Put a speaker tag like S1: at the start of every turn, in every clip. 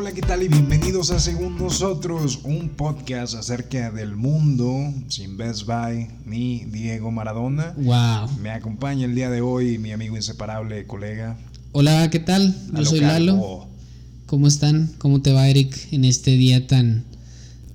S1: Hola, ¿qué tal? Y bienvenidos a Según Nosotros, un podcast acerca del mundo sin Best Buy ni Diego Maradona.
S2: Wow.
S1: Me acompaña el día de hoy mi amigo inseparable, colega.
S2: Hola, ¿qué tal? Yo
S1: Lalo
S2: soy
S1: Calvo.
S2: Lalo. ¿Cómo están? ¿Cómo te va, Eric, en este día tan,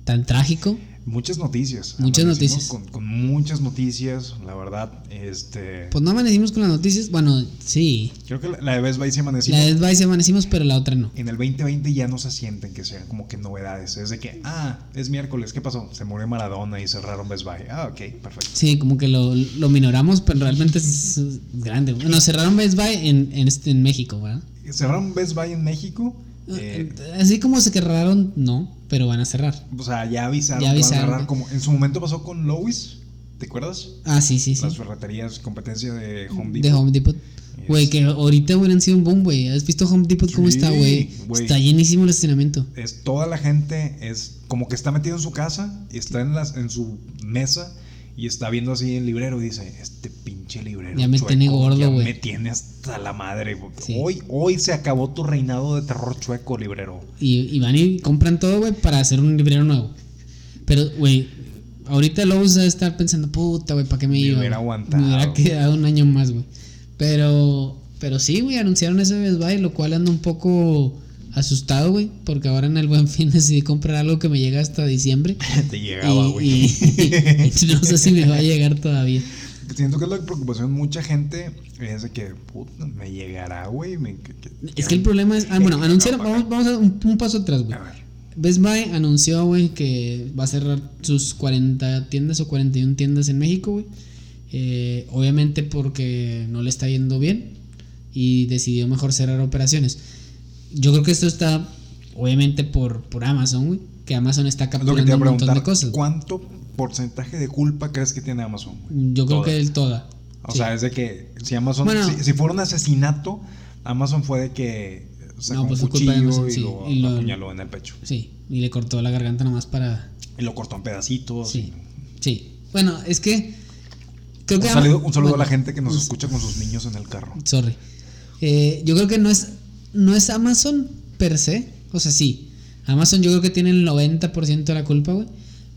S2: tan trágico?
S1: Muchas noticias.
S2: Muchas
S1: Amanecimos
S2: noticias.
S1: Con, con muchas noticias, la verdad. Este.
S2: Pues no amanecimos con las noticias. Bueno, sí.
S1: Creo que la, la de Best Buy se amaneció.
S2: La de Best Buy sí amanecimos, pero la otra no.
S1: En el 2020 ya no se sienten que sean como que novedades. Es de que, ah, es miércoles, ¿qué pasó? Se murió Maradona y cerraron Best Buy. Ah, ok, perfecto.
S2: Sí, como que lo, lo minoramos, pero realmente es grande. Bueno, cerraron Best Buy en, en, este- en México, ¿verdad?
S1: Cerraron Best Buy en México. eh,
S2: Así como se cerraron, no, pero van a cerrar.
S1: o sea, ya avisaron,
S2: Ya
S1: que van a
S2: avisaron.
S1: cerrar como en su momento pasó con Lois. ¿Te acuerdas?
S2: Ah, sí, sí, sí.
S1: Las ferreterías, competencia de Home Depot.
S2: De Home Depot. Güey, que ahorita hubieran sido un boom, güey. ¿Has visto Home Depot cómo
S1: Sí,
S2: está, güey?
S1: güey.
S2: Está llenísimo el estacionamiento.
S1: Es toda la gente es como que está metido en su casa y está en las en su mesa y está viendo así el librero y dice, este pinche librero.
S2: Ya me
S1: chueco,
S2: tiene gordo, güey".
S1: Me tiene hasta la madre. güey.
S2: Sí.
S1: Hoy hoy se acabó tu reinado de terror chueco, librero.
S2: Y, y van y compran todo, güey, para hacer un librero nuevo. Pero, güey, ahorita Lowe's debe estar pensando, puta, güey, ¿para qué me
S1: Me
S2: iba?
S1: hubiera aguantado.
S2: Me hubiera quedado un año más, güey. Pero, pero sí, güey, anunciaron ese Best Buy, lo cual ando un poco asustado, güey, porque ahora en el buen fin decidí comprar algo que me llega hasta diciembre.
S1: Te llegaba, güey.
S2: y- y no sé si me va a llegar todavía.
S1: Siento que es la preocupación de mucha gente es de que, puta, me llegará, güey.
S2: Es que el problema es. Ah, bueno, anunciaron. Vamos, vamos a un, un paso atrás, güey.
S1: A ver.
S2: Best Buy anunció, güey, que va a cerrar sus 40 tiendas o 41 tiendas en México, güey. Eh, obviamente porque no le está yendo bien y decidió mejor cerrar operaciones. Yo creo que esto está, obviamente, por, por Amazon, güey. Que Amazon está
S1: Es lo que
S2: capturando
S1: te iba a
S2: un montón de cosas.
S1: ¿Cuánto porcentaje de culpa crees que tiene Amazon? güey?
S2: Yo creo
S1: Toda.
S2: que el toda.
S1: O
S2: Sí.
S1: sea, es de que si Amazon,
S2: Bueno.
S1: si, si fuera un asesinato, Amazon fue de que sacó
S2: No, pues
S1: un cuchillo
S2: Amazon,
S1: y,
S2: sí,
S1: lo
S2: y lo-
S1: apuñaló en el pecho.
S2: Sí, y le cortó la garganta nomás para.
S1: Y lo cortó en pedacitos.
S2: Sí, sí. Bueno, es que. Creo
S1: Un
S2: que
S1: saludo, un saludo a la gente que nos
S2: pues-
S1: escucha con sus niños en el carro.
S2: Sorry. Eh, yo creo que no es, no es Amazon per se. O sea, sí. Amazon yo creo que tiene el 90% de la culpa, güey.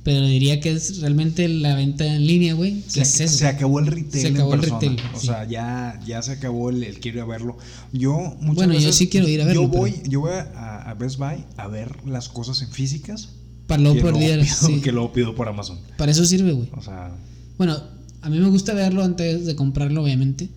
S2: Pero diría que es realmente la venta en línea, güey.
S1: Se,
S2: ¿Qué es eso?
S1: se acabó el retail.
S2: Se
S1: en
S2: acabó el
S1: persona.
S2: retail,
S1: O
S2: sí.
S1: sea, ya, ya se acabó el, el quiero ir a verlo. Yo, muchas
S2: Bueno, yo
S1: veces-
S2: sí quiero ir a verlo,
S1: Yo voy,
S2: pero-
S1: yo voy a, a Best Buy a ver las cosas en físicas.
S2: Para luego por
S1: luego
S2: día,
S1: pido-
S2: sí.
S1: Que luego pido por Amazon.
S2: Para eso sirve, güey.
S1: O sea,
S2: Bueno, a mí me gusta verlo antes de comprarlo, obviamente.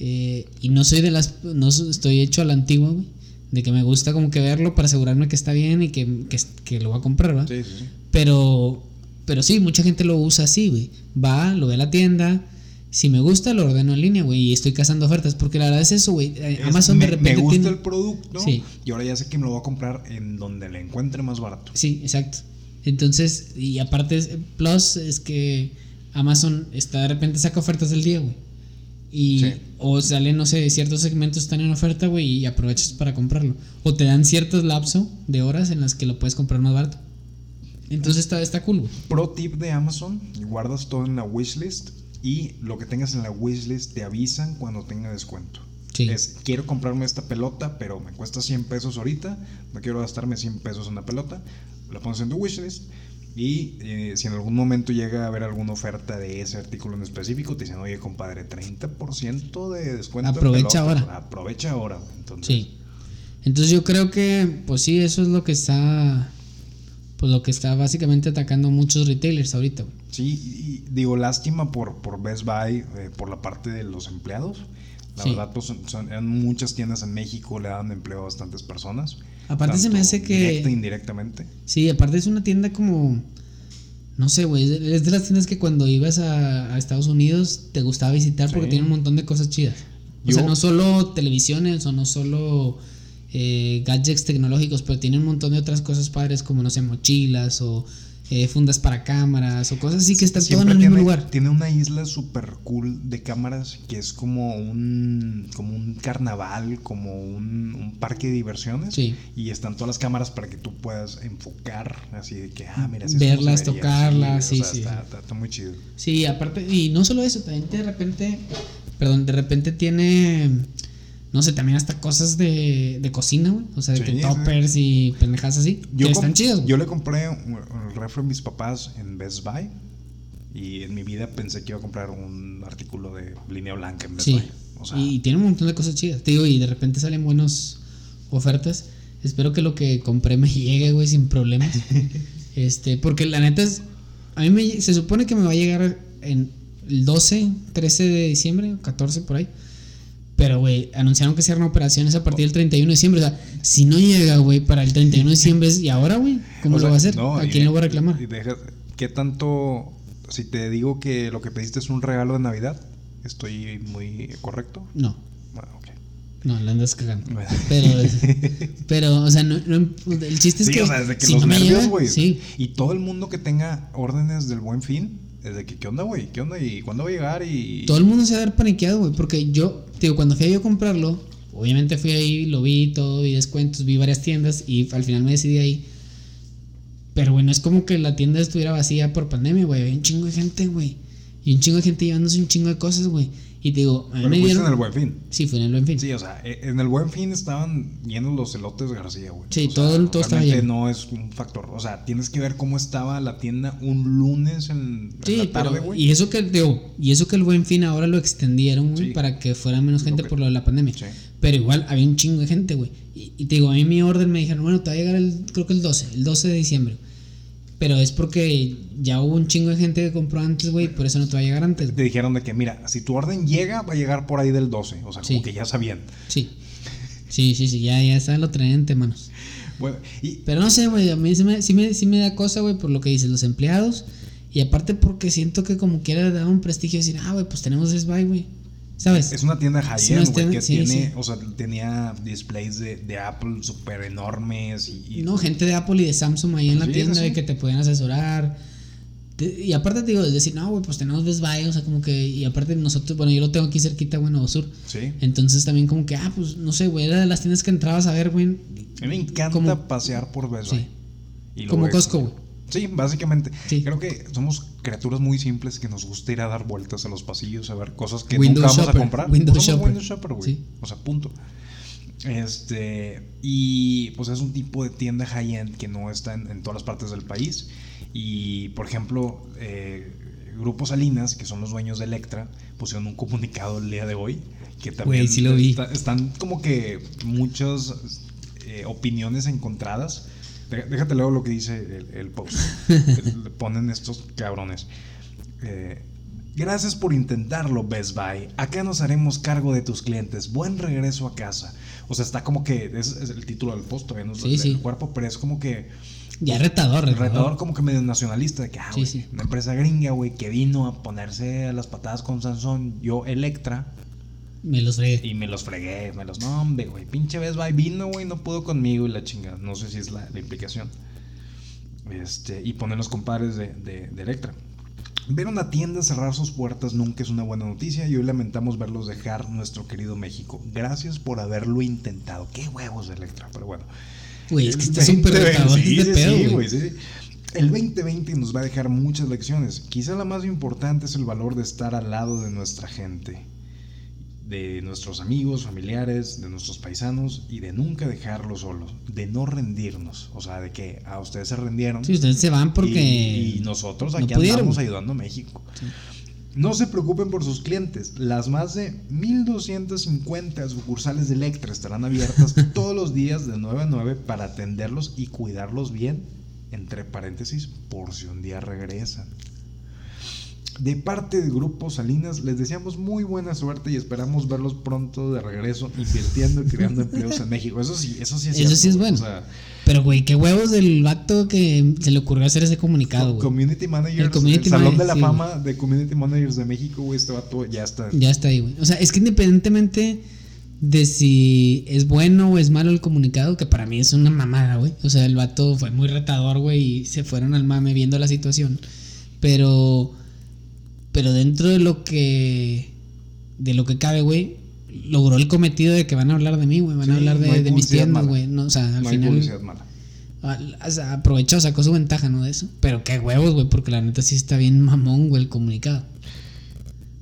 S2: Eh, y no soy de las. No estoy hecho a la antigua, güey. De que me gusta como que verlo para asegurarme que está bien y que, que, que lo va a comprar, ¿verdad?
S1: sí, sí.
S2: Pero, pero sí, mucha gente lo usa así, güey. Va, lo ve a la tienda. Si me gusta, lo ordeno en línea, güey. Y estoy cazando ofertas. Porque la verdad es eso, güey. Eh, Amazon
S1: me,
S2: de repente
S1: me gusta
S2: tiene-
S1: el producto
S2: Sí.
S1: y ahora ya sé que me lo voy a comprar en donde le encuentre más barato.
S2: Sí, exacto. Entonces, y aparte, plus es que Amazon está de repente saca ofertas del día, güey. Y
S1: Sí.
S2: o salen, no sé, ciertos segmentos están en oferta, güey, y aprovechas para comprarlo. O te dan ciertos lapso de horas en las que lo puedes comprar más barato. Entonces está, está cool, güey.
S1: Pro tip de Amazon, guardas todo en la wishlist y lo que tengas en la wishlist te avisan cuando tenga descuento.
S2: Sí.
S1: Es, quiero comprarme esta pelota, pero me cuesta 100 pesos ahorita, no quiero gastarme 100 pesos en una pelota, la pones en tu wishlist y eh, si en algún momento llega a haber alguna oferta de ese artículo en específico, te dicen, oye compadre, 30% de descuento. en
S2: Aprovecha
S1: pelotas".
S2: ahora.
S1: Aprovecha ahora. Entonces,
S2: Sí. Entonces yo creo que, pues sí, eso es lo que está, pues lo que está básicamente atacando muchos retailers ahorita. güey.
S1: Sí, y, digo, lástima por, por Best Buy, eh, por la parte de los empleados. La
S2: Sí.
S1: verdad, pues son, son- en muchas tiendas en México le dan empleo a bastantes personas.
S2: Aparte se me hace que-
S1: Directa e indirectamente.
S2: Sí, aparte es una tienda como, no sé, güey, es de- las tiendas que cuando ibas a, a Estados Unidos te gustaba visitar porque tiene un montón de cosas chidas. O
S1: Yo-
S2: sea, no solo televisiones o no solo eh, gadgets tecnológicos, pero tiene un montón de otras cosas padres como, no sé, mochilas o eh, fundas para cámaras o cosas así que están todo en
S1: Siempre
S2: el mismo
S1: tiene,
S2: lugar.
S1: Tiene una isla super cool de cámaras que es como un, como un carnaval, como un, un parque de diversiones.
S2: Sí.
S1: Y están todas las cámaras para que tú puedas enfocar, así de que, ah, mira,
S2: Verlas, tocarlas,
S1: o
S2: sí,
S1: sea,
S2: sí.
S1: Está, está- está muy chido.
S2: Sí, aparte, y no solo eso, también de repente, perdón, de repente tiene No sé, también hasta cosas de, de cocina, güey. O sea, de que
S1: sí.
S2: toppers y pendejas así.
S1: Yo,
S2: que están chidos, güey.
S1: yo le compré un, un refri a mis papás en Best Buy. Y en mi vida pensé que iba a comprar un artículo de línea blanca en Best
S2: Sí.
S1: Buy. O sea,
S2: y tiene un montón de cosas chidas. Te digo, y de repente salen buenas ofertas. Espero que lo que compré me llegue, güey, sin problemas. este, porque la neta es. A mí me, se supone que me va a llegar en el 12, 13 de diciembre, 14 por ahí. Pero, güey, anunciaron que cierran operaciones a partir del 31 de diciembre. O sea, si no llega, güey, para el 31 de diciembre, ¿y ahora, güey? ¿Cómo
S1: o
S2: lo
S1: sea,
S2: va a hacer?
S1: no,
S2: ¿A quién lo va a reclamar?
S1: y deja- ¿Qué tanto, si te digo que lo que pediste es un regalo de Navidad, estoy muy correcto?
S2: No,
S1: Bueno, ok.
S2: no, la andas cagando.
S1: Bueno.
S2: Pero, pero, o sea, no, no- el chiste es
S1: Sí,
S2: que.
S1: o sea, desde que
S2: si
S1: los
S2: no
S1: nervios, güey.
S2: Sí,
S1: Y todo el mundo que tenga órdenes del buen fin, desde que, ¿qué onda, güey? ¿Qué onda? ¿Y cuándo va a llegar? Y...
S2: Todo el mundo se va a ver paniqueado, güey. Porque yo, digo, cuando fui a yo comprarlo, obviamente fui ahí, lo vi todo, vi descuentos, vi varias tiendas y al final me decidí ahí. Pero, bueno, es como que la tienda estuviera vacía por pandemia, güey. Un chingo de gente, güey. Y un chingo de gente llevándose un chingo de cosas, güey. Y te digo, a mí
S1: Pero
S2: me dieron.
S1: en el buen fin.
S2: Sí, fue en el buen fin.
S1: Sí, o sea, e- en el buen fin estaban llenos los elotes García, güey.
S2: Sí,
S1: O sea,
S2: todo- todo estaba lleno.
S1: no es un factor. O sea, tienes que ver cómo estaba la tienda un lunes en, en
S2: Sí,
S1: la tarde, güey.
S2: y eso que digo, y eso que el buen fin ahora lo extendieron, güey,
S1: Sí.
S2: para que fuera menos gente por lo de la pandemia.
S1: Sí.
S2: Pero igual había un chingo de gente, güey. Y, y te digo, a mí mi orden me dijeron, bueno, te va a llegar el, creo que el 12, el 12 de diciembre. Pero es porque ya hubo un chingo de gente que compró antes, güey, por eso no te va a llegar antes.
S1: Te dijeron de que, mira, si tu orden llega, va a llegar por ahí del 12. O sea, como que ya sabían.
S2: Sí. Sí, sí, sí, ya, ya está, lo traen entre manos.
S1: Bueno, y
S2: Pero no sé, güey, a mí sí me, sí me, sí me da cosa, güey, por lo que dicen los empleados. Y aparte porque siento que como quiera da un prestigio decir, ah, güey, pues tenemos Best Buy, güey. ¿Sabes?
S1: es una tienda
S2: Sí,
S1: high-end, güey, que
S2: sí,
S1: tiene,
S2: sí.
S1: o sea, tenía displays de, de Apple súper enormes y, y-
S2: No, gente de Apple y de Samsung ahí en la
S1: Sí,
S2: tienda
S1: sí, sí.
S2: de que te pueden asesorar. Y aparte te digo, es decir, no, güey, pues tenemos Best Buy, o sea, como que, y aparte nosotros, bueno, yo lo tengo aquí cerquita, güey, Nuevo Sur.
S1: Sí.
S2: Entonces también como que, ah, pues no sé, güey, era de las tiendas que entrabas a ver, güey.
S1: A mí me encanta
S2: Como-
S1: pasear por Best
S2: Sí.
S1: Buy. Y lo
S2: Como Costco, güey.
S1: Sí, básicamente.
S2: Sí.
S1: Creo que somos criaturas muy simples que nos gusta ir a dar vueltas a los pasillos a ver cosas que nunca vamos
S2: shopper,
S1: a comprar.
S2: window
S1: Somos
S2: shopper.
S1: window shopper, güey.
S2: Sí.
S1: O sea, punto. Este, y pues es un tipo de tienda high-end que no está en, en todas las partes del país. Y, por ejemplo, eh, Grupo Salinas, que son los dueños de Electra, pusieron un comunicado el día de hoy que también
S2: sí lo vi.
S1: está- están como que muchas eh, opiniones encontradas. Dé- Déjate luego lo que dice el, el post. Le ponen estos cabrones. Eh, Gracias por intentarlo, Best Buy. Acá nos haremos cargo de tus clientes. Buen regreso a casa. O sea, está como que. Es, es el título del post, todavía no es
S2: Sí,
S1: del cuerpo, pero es como que.
S2: Ya retador, retador.
S1: Retador, como que medio nacionalista. De que, ah,
S2: Sí,
S1: una empresa gringa, güey, que vino a ponerse a las patadas con Sansón. Yo, Electra.
S2: Me los fregué.
S1: Y me los fregué, me los. No, hombre, güey. Pinche Best Buy vino, güey, no pudo conmigo y la chingada. No sé si es la, la implicación. Este, y ponen los compadres de, de, de Electra. Ver una tienda cerrar sus puertas nunca es una buena noticia y hoy lamentamos verlos dejar nuestro querido México. Gracias por haberlo intentado. Qué huevos de Electra, pero bueno.
S2: Güey, es que está súper
S1: 2020,
S2: retador
S1: sí, sí, sí,
S2: güey,
S1: sí, sí. El 2020 nos va a dejar muchas lecciones. Quizá la más importante es el valor de estar al lado de nuestra gente, de nuestros amigos, familiares, de nuestros paisanos y de nunca dejarlos solos, de no rendirnos. O sea, de que a ustedes se rendieron.
S2: Sí, ustedes se van porque.
S1: Y, y nosotros
S2: no
S1: aquí
S2: pudieron.
S1: andamos ayudando a México. No se preocupen por sus clientes. Las más de 1250 sucursales de Electra estarán abiertas todos los días de 9 a 9 para atenderlos y cuidarlos bien. Entre paréntesis, por si un día regresan. De parte del Grupo Salinas, les deseamos muy buena suerte y esperamos verlos pronto de regreso invirtiendo y creando empleos en México. Eso sí, eso sí es
S2: Eso sí es bueno.
S1: o sea,
S2: Pero, güey, qué huevos del vato que se le ocurrió hacer ese comunicado, güey.
S1: Community Managers, el,
S2: El community
S1: Salón
S2: manager,
S1: de la
S2: sí,
S1: Fama de Community Managers de México, güey, este vato ya está.
S2: Ya está ahí, güey. O sea, es que independientemente de si es bueno o es malo el comunicado, que para mí es una mamada, güey. O sea, el vato fue muy retador, güey, y se fueron al mame viendo la situación. Pero. Pero dentro de lo que. De lo que cabe, güey. Logró el cometido de que van a hablar de mí, güey. Van
S1: Sí,
S2: a hablar de,
S1: no hay
S2: de mis tiendas, güey. No, o sea, al
S1: no
S2: final.
S1: publicidad mala.
S2: al- o sea, aprovechó, sacó su ventaja, ¿no? De eso. Pero qué huevos, güey, porque la neta sí está bien mamón, güey, el comunicado.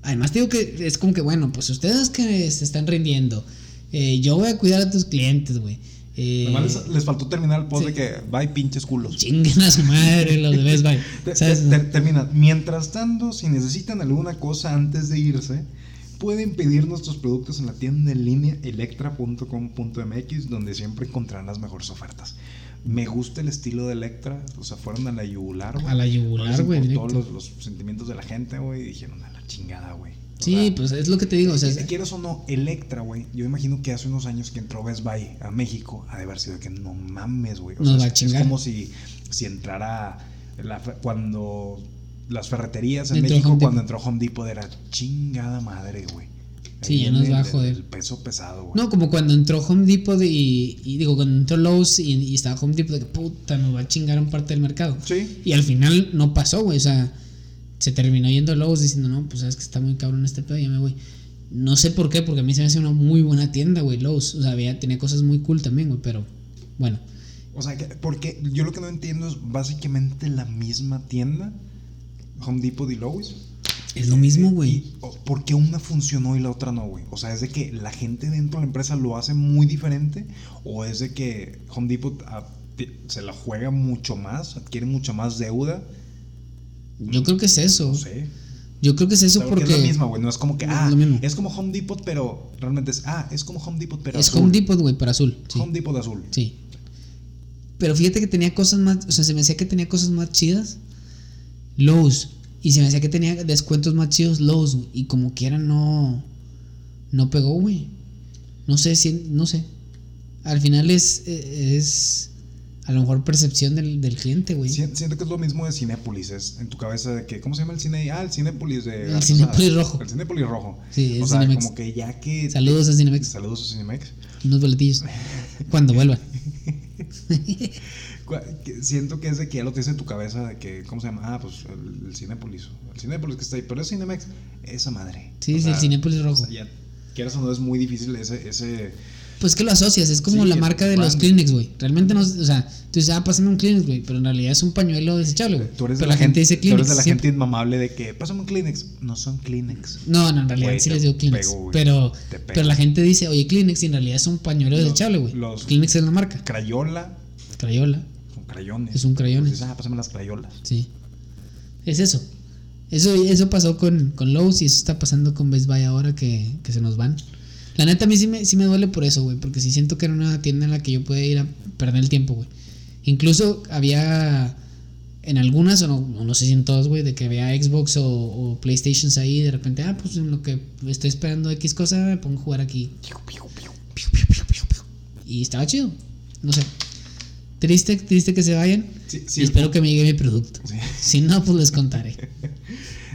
S2: Además, te digo que es como que, bueno, pues ustedes que se están rindiendo Eh, yo voy a cuidar a tus clientes, güey. Eh,
S1: les, les faltó terminar el post
S2: sí.
S1: de que bye pinches culos.
S2: chinguen a su madre los de Best Buy.
S1: Te-
S2: ¿Sabes?
S1: te- te- termina. Mientras tanto, si necesitan alguna cosa antes de irse, pueden pedir nuestros productos en la tienda en línea electra.com.mx, donde siempre encontrarán las mejores ofertas. Me gusta el estilo de Electra, o sea, fueron a la yugular, güey.
S2: A la yugular, güey,
S1: todos los, los sentimientos de la gente, güey, y dijeron a la chingada, güey.
S2: Sí, pues es lo que te digo. O sea,
S1: si quieres o no, Electra, güey. Yo imagino que hace unos años que entró Best Buy a México, ha de haber sido que no mames, güey.
S2: Nos
S1: sea,
S2: va a chingar.
S1: Es como si, si entrara la cuando las ferreterías en
S2: Entró
S1: México, cuando entró Home Depot, era chingada madre, güey.
S2: Sí, ya nos va a
S1: el-
S2: joder.
S1: El peso pesado, güey.
S2: No, como cuando entró Home Depot y, y digo, cuando entró Lowe's y, y estaba Home Depot, de que puta, nos va a chingar un parte del mercado.
S1: Sí.
S2: Y al final no pasó, güey. O sea, se terminó yendo Lowe's diciendo, no, pues sabes que está muy cabrón este pedo, ya me voy. No sé por qué, porque a mí se me hace una muy buena tienda, güey, Lowe's. O sea, había, tenía cosas muy cool también, güey, pero bueno.
S1: O sea, que, porque yo lo que no entiendo es básicamente la misma tienda, Home Depot y Lowe's.
S2: Es lo mismo, güey.
S1: ¿Por qué una funcionó y la otra no, güey? O sea, ¿es de que la gente dentro de la empresa lo hace muy diferente? ¿O es de que Home Depot ah, se la juega mucho más, adquiere mucha más deuda?
S2: Yo creo que es eso.
S1: No sé.
S2: Yo creo que es eso
S1: O sea, porque
S2: porque.
S1: es la misma, güey. No es como que,
S2: Es
S1: ah,
S2: lo mismo.
S1: es como Home Depot, pero realmente es, ah, es como Home Depot, pero
S2: es
S1: azul.
S2: Home Depot, güey, para azul. Sí.
S1: Home Depot azul.
S2: Sí. Pero fíjate que tenía cosas más. O sea, se me hacía que tenía cosas más chidas. Lowe's. Y se me hacía que tenía descuentos más chidos Lowe's. güey, Y como quiera no. No pegó, güey. No sé si. No sé. Al final es. eh, Es. A lo mejor percepción del, del cliente, güey.
S1: Si- Siento que es lo mismo de Cinépolis, es en tu cabeza de que, ¿cómo se llama el cine? Ah, el Cinépolis de...
S2: El Cinépolis rojo.
S1: El Cinépolis rojo.
S2: Sí,
S1: O
S2: es
S1: sea,
S2: Cinemex.
S1: como que ya que...
S2: Saludos a Cinemex.
S1: Saludos a Cinemex.
S2: Unos boletillos. Cuando
S1: que Siento que es de que ya lo tienes en tu cabeza de que, ¿cómo se llama? Ah, pues el, el Cinépolis. El Cinépolis que está ahí. Pero es Cinemex. Esa madre.
S2: Sí,
S1: O
S2: sí, el Cinépolis rojo.
S1: o sea, ya, quieras o no, es muy difícil ese... ese
S2: Pues que lo asocias, es como
S1: Sí,
S2: la marca de los. Kleenex, güey. Realmente no, o sea, tú dices, ah, pásame un Kleenex, güey, pero en realidad es un pañuelo desechable, güey.
S1: tú eres
S2: Pero
S1: de
S2: la gente dice
S1: Tú
S2: Kleenex.
S1: eres de la
S2: siempre.
S1: gente inmamable de que, pásame un Kleenex. No son Kleenex.
S2: No, no, en realidad sí les digo Kleenex.
S1: pego,
S2: pero, pero la gente dice, oye, Kleenex, y en realidad es un pañuelo desechable, güey.
S1: los-
S2: Kleenex es la marca.
S1: Crayola.
S2: Crayola,
S1: Son crayones.
S2: Es un crayones.
S1: Dices, ah, pásame las crayolas.
S2: sí. Es eso. Eso, eso pasó con, con Lowe's y eso está pasando con Best Buy ahora que, que se nos van. La neta, a mí sí me, sí me duele por eso, güey, porque sí siento que era una tienda en la que yo podía ir a perder el tiempo, güey. Incluso había en algunas, o no, no sé si en todas, güey, de que había Xbox o, o PlayStations ahí, de repente, ah, pues en lo que estoy esperando X cosa, me pongo a jugar aquí. Y estaba chido, no sé. Triste, triste que se vayan.
S1: Sí,
S2: y espero que me llegue mi producto.
S1: Sí.
S2: Si no, pues les contaré.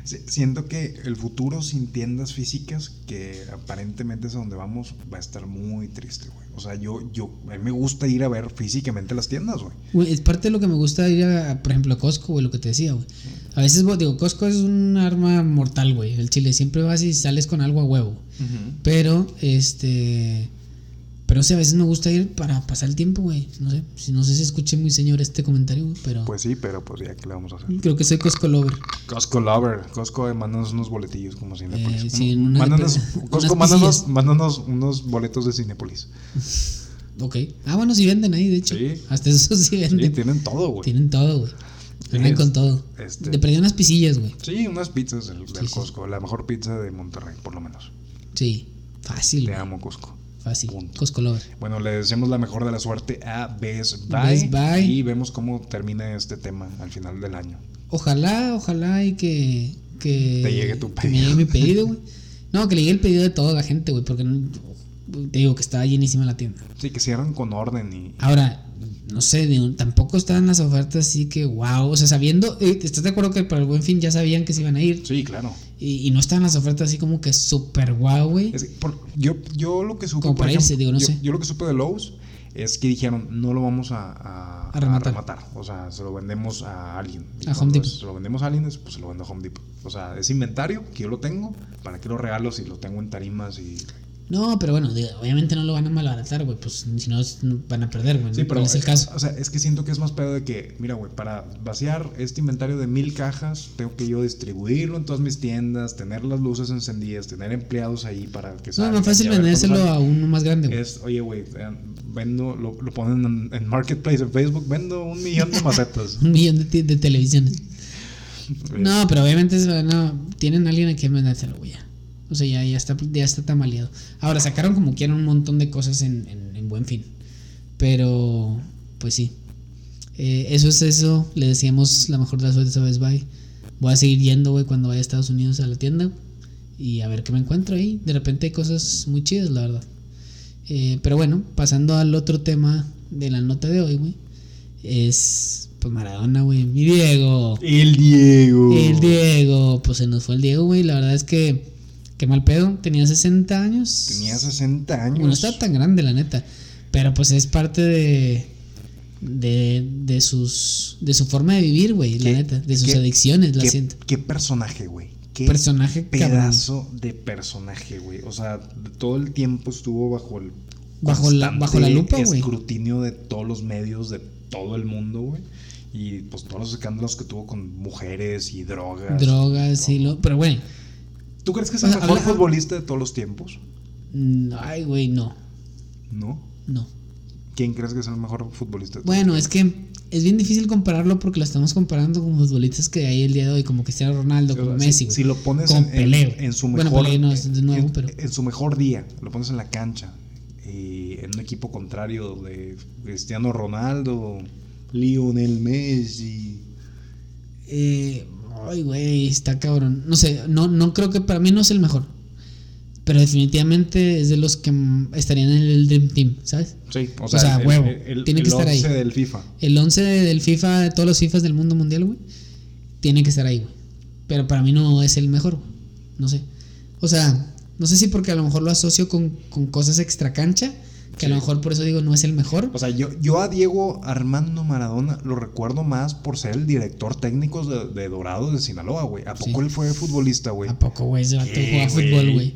S1: Siento que el futuro sin tiendas físicas, que aparentemente es a donde vamos, va a estar muy triste, güey. O sea, yo, yo, a mí me gusta ir a ver físicamente las tiendas, güey.
S2: Güey, es parte de lo que me gusta ir a, por ejemplo, a Costco, güey, lo que te decía, güey. A veces, digo, Costco es un arma mortal, güey. El chile siempre vas y sales con algo a huevo. Pero, este. Pero, o sea, a veces me gusta ir para pasar el tiempo, güey. No sé, si no sé si escuché muy señor este comentario, güey, pero.
S1: Pues sí, pero pues ya, ¿qué le vamos a hacer?
S2: creo que soy Costco Lover.
S1: Costco Lover. Costco, eh, mándanos unos boletillos como Cinépolis.
S2: Eh, sí, una-
S1: mándanos, Costco, mándanos, mándanos unos boletos de Cinépolis.
S2: Ok. Ah, bueno, sí venden ahí, de hecho.
S1: Sí.
S2: Hasta eso sí
S1: Sí,
S2: venden.
S1: tienen todo, güey.
S2: Tienen todo, güey.
S1: Es-
S2: con todo.
S1: este-
S2: Te perdí unas pisillas, güey.
S1: Sí, unas pizzas del, del
S2: sí.
S1: Costco. La mejor pizza de Monterrey, por lo menos.
S2: Sí. Fácil.
S1: Te amo, Costco.
S2: Fácil.
S1: Punto.
S2: Costco Lover.
S1: Bueno, le deseamos la mejor de la suerte a Best Buy.
S2: Best Buy.
S1: Y vemos cómo termina este tema al final del año.
S2: Ojalá, ojalá y que. que
S1: Te llegue tu
S2: que me
S1: pedido.
S2: llegue mi pedido, güey. No, que le llegue el pedido de toda la gente, güey, porque no- te digo que está llenísima la tienda.
S1: Sí, que cierran con orden y.
S2: Ahora, no sé, digo, tampoco estaban las ofertas así que wow. O sea, sabiendo, ¿estás de acuerdo que para el buen fin ya sabían que se iban a ir?
S1: Sí, claro.
S2: Y, y no estaban las ofertas así como que súper wow, güey.
S1: Es que por- yo, yo lo que supe.
S2: Como
S1: por
S2: para irse, digo, no
S1: yo,
S2: sé.
S1: yo lo que supe de Lowe's es que dijeron, no lo vamos a, a,
S2: A rematar.
S1: O sea, se lo vendemos a alguien. Y
S2: A Home Depot.
S1: Se lo vendemos a alguien, pues se lo vendo a Home Depot. O sea, es inventario que yo lo tengo. ¿Para qué lo regalo si lo tengo en tarimas y.
S2: No, pero bueno, obviamente no lo van a malbaratar, güey. Pues si no, no van a perder, güey.
S1: Sí,
S2: ¿no?
S1: pero
S2: ¿Cuál es el caso?
S1: O sea, es que siento que es más pedo de que, mira, güey, para vaciar este inventario de mil cajas, tengo que yo distribuirlo en todas mis tiendas, tener las luces encendidas, tener empleados ahí para que
S2: No,
S1: salgan
S2: más fácil vendérselo a uno más grande, güey.
S1: Es, oye, güey, eh, vendo, lo, lo ponen en, en Marketplace, en Facebook, vendo un millón de macetas.
S2: Un millón de, de televisiones. No, pero obviamente no, tienen a alguien a quien vendérselo, güey. ya. O sea, ya, ya, está, ya está tamaleado. Ahora, sacaron como quieran un montón de cosas en, en- en buen fin. Pero, pues sí. Eh, eso es eso. Le decíamos la mejor de las suertes a Best Buy. Voy a seguir yendo, güey, cuando vaya a Estados Unidos a la tienda. Y a ver qué me encuentro ahí. De repente hay cosas muy chidas, la verdad. Eh, pero bueno, pasando al otro tema de la nota de hoy, güey. Es, pues Maradona, güey. Mi Diego.
S1: El Diego.
S2: El Diego, pues se nos fue el Diego, güey. La verdad es que, qué mal pedo. Tenía 60 años.
S1: Tenía 60 años.
S2: Bueno, no está tan grande, la neta. Pero pues es parte de. De, de sus. De su forma de vivir, güey, la
S1: ¿Qué-
S2: neta. De sus
S1: qué-
S2: adicciones, la
S1: ¿Qué,
S2: siento.
S1: qué personaje, güey. Qué
S2: Personaje cabrón.
S1: pedazo de personaje, güey. O sea, todo el tiempo estuvo bajo el
S2: Bajo la- bajo la lupa, güey.
S1: escrutinio de todos los medios de todo el mundo, güey. Y pues todos los escándalos que tuvo con mujeres y drogas.
S2: Drogas y lo. Pero, güey.
S1: ¿Tú crees que es el mejor
S2: habla-
S1: futbolista de todos los tiempos?
S2: mm, Ay, güey, no.
S1: ¿No?
S2: No.
S1: ¿Quién crees que es el mejor futbolista de todos
S2: Bueno,
S1: los
S2: es que es bien difícil compararlo porque lo estamos comparando con futbolistas que hay el día de hoy, como Cristiano Ronaldo, como Messi,
S1: si, lo pones
S2: Con
S1: en,
S2: Pelé,
S1: en su
S2: Bueno,
S1: mejor
S2: Pelé no es de nuevo,
S1: en,
S2: pero-
S1: en su mejor día, lo pones en la cancha y en un equipo contrario de Cristiano Ronaldo, Lionel Messi.
S2: Eh, ay, güey, está cabrón. No sé, no, no creo que para mí no es el mejor. Pero definitivamente es de los que estarían en el Dream Team, ¿sabes?
S1: Sí, o
S2: O
S1: sea, el,
S2: huevo,
S1: el-
S2: tiene
S1: el
S2: que estar ahí.
S1: 11 del FIFA.
S2: El 11 del FIFA, de todos los FIFAs del mundo mundial, güey, tiene que estar ahí, güey. Pero para mí no es el mejor, güey. No sé. O sea, no sé si porque a lo mejor lo asocio con, con cosas extra cancha, que a lo
S1: Sí.
S2: mejor por eso digo no es el mejor.
S1: O sea, yo, yo a Diego Armando Maradona lo recuerdo más por ser el director técnico de, de Dorados de Sinaloa, güey. ¿A poco
S2: Sí.
S1: él fue futbolista, güey?
S2: ¿A poco, güey? Vato
S1: ¿Qué,
S2: juega
S1: güey?
S2: fútbol, güey.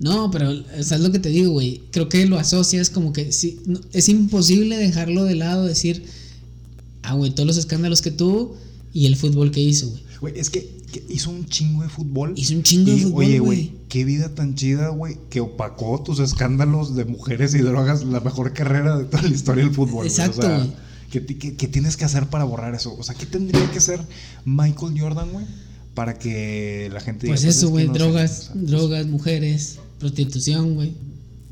S2: No, pero ¿sabes lo que te digo, güey? Creo que lo asocias como que sí, no- es imposible dejarlo de lado, decir, ah, güey, todos los escándalos que tuvo y el fútbol que hizo, güey.
S1: Güey, es que, que hizo un chingo de fútbol.
S2: Hizo un chingo de
S1: Y,
S2: fútbol,
S1: Oye,
S2: güey.
S1: güey, qué vida tan chida, güey, que opacó tus escándalos de mujeres y drogas, la mejor carrera de toda la historia del fútbol. güey.
S2: Exacto,
S1: O sea,
S2: güey.
S1: ¿qué, ti- qué- qué tienes que hacer para borrar eso? O sea, ¿qué tendría que hacer Michael Jordan, güey? Para que la gente diga,
S2: Pues
S1: es
S2: eso,
S1: que
S2: güey,
S1: no sé",
S2: drogas,
S1: pues,
S2: drogas, mujeres, prostitución, güey.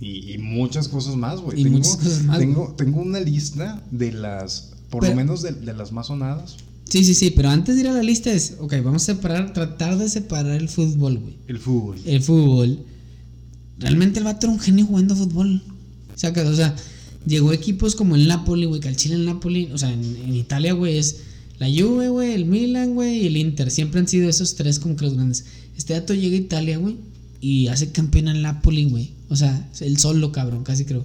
S1: y, y muchas cosas más, güey.
S2: Y
S1: Tengo,
S2: muchas cosas más,
S1: tengo, tengo una lista de las, por
S2: Pero-
S1: lo menos de, de las más sonadas.
S2: Sí, sí, sí, pero antes de ir a la lista es, ok, vamos a separar, tratar de separar el fútbol, güey.
S1: El fútbol.
S2: el fútbol. Realmente el vato era un genio jugando fútbol. Sacas, o sea, llegó equipos como el Napoli, güey, que al Chile el Napoli, o sea, en, en Italia, güey, es la Juve, güey, el Milan, güey, y el Inter. Siempre han sido esos tres como que los grandes. Este dato llega a Italia, güey, y hace campeón al Napoli, güey. O sea, el solo, cabrón, casi creo.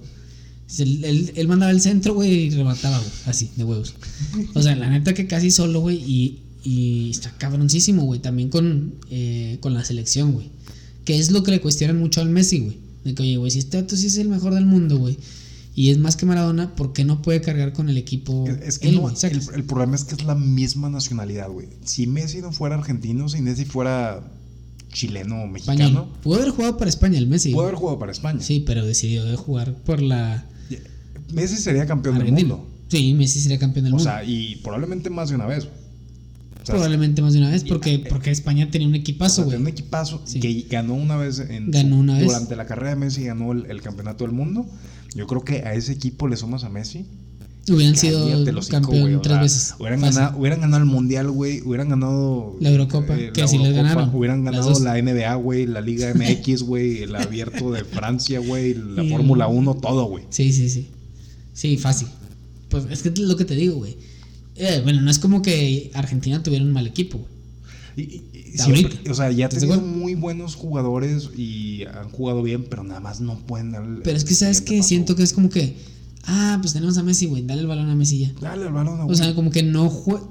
S2: Él, él- él mandaba el centro, güey, y remataba, güey, así, de huevos. O sea, la neta que casi solo, güey, y, y está cabroncísimo, güey, también con, eh, con la selección, güey. Que es lo que le cuestionan mucho al Messi, güey. De que, oye, güey, si este dato sí es el mejor del mundo, güey, y es más que Maradona, ¿por qué no puede cargar con el equipo?
S1: Es que
S2: él,
S1: no, el, el problema es que es la misma nacionalidad, güey. Si Messi no fuera argentino, si Messi fuera chileno o mexicano,
S2: Español. Pudo haber jugado para España el Messi.
S1: pudo haber jugado para España.
S2: Sí, pero decidió de jugar por la
S1: Messi sería campeón del mundo.
S2: Sí, Messi sería campeón del
S1: O
S2: mundo.
S1: sea, y probablemente más de una vez. O sea,
S2: Probablemente más de una vez,
S1: y-
S2: porque,
S1: eh,
S2: porque España tenía un
S1: o
S2: equipazo,
S1: sea,
S2: güey.
S1: tenía un equipazo
S2: Sí.
S1: que ganó una vez en
S2: Ganó una vez.
S1: durante la carrera de Messi ganó el, el campeonato del mundo. Yo creo que a ese equipo le sumas a Messi.
S2: Hubieran sido
S1: hocico,
S2: campeón
S1: o
S2: tres veces.
S1: Hubieran ganado, hubieran ganado el mundial, güey. Hubieran ganado
S2: La Eurocopa,
S1: eh,
S2: que
S1: la
S2: sí les ganaron,
S1: Hubieran ganado la NBA, güey. La Liga MX, güey. El abierto de Francia, güey. La
S2: Y-
S1: Fórmula 1, todo, güey.
S2: Sí, sí, sí. Sí, fácil. Pues es que es lo que te digo, güey. Eh, bueno, no es como que Argentina tuviera un mal equipo, güey.
S1: Y, siempre- o sea, ya ha
S2: ¿Estás de
S1: tenido
S2: acuerdo?
S1: muy buenos jugadores y han jugado bien, pero nada más no pueden dar el-
S2: Pero es que, ¿sabes
S1: paso.
S2: Siento que es como que, ah, pues tenemos a Messi, güey, dale el balón a Messi ya.
S1: Dale el balón a
S2: O sea, como que no jue-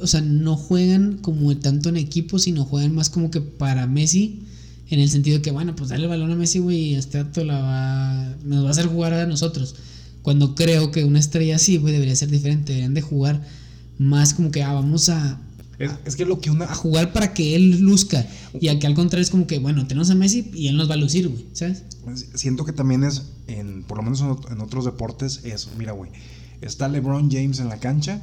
S2: o sea, no juegan como tanto en equipo, sino juegan más como que para Messi En el sentido de que, bueno, pues dale el balón a Messi, güey, y este dato la va, nos va a hacer jugar a nosotros. Cuando creo que una estrella así, güey, debería ser diferente. Deberían de jugar más como que, ah, vamos a,
S1: Es, es que lo que una.
S2: a jugar para que él luzca. Y aquí al contrario es como que, bueno, tenemos a Messi y él nos va a lucir, güey, ¿sabes?
S1: Siento que también es, en, por lo menos en otros deportes, es, mira, güey, está LeBron James en la cancha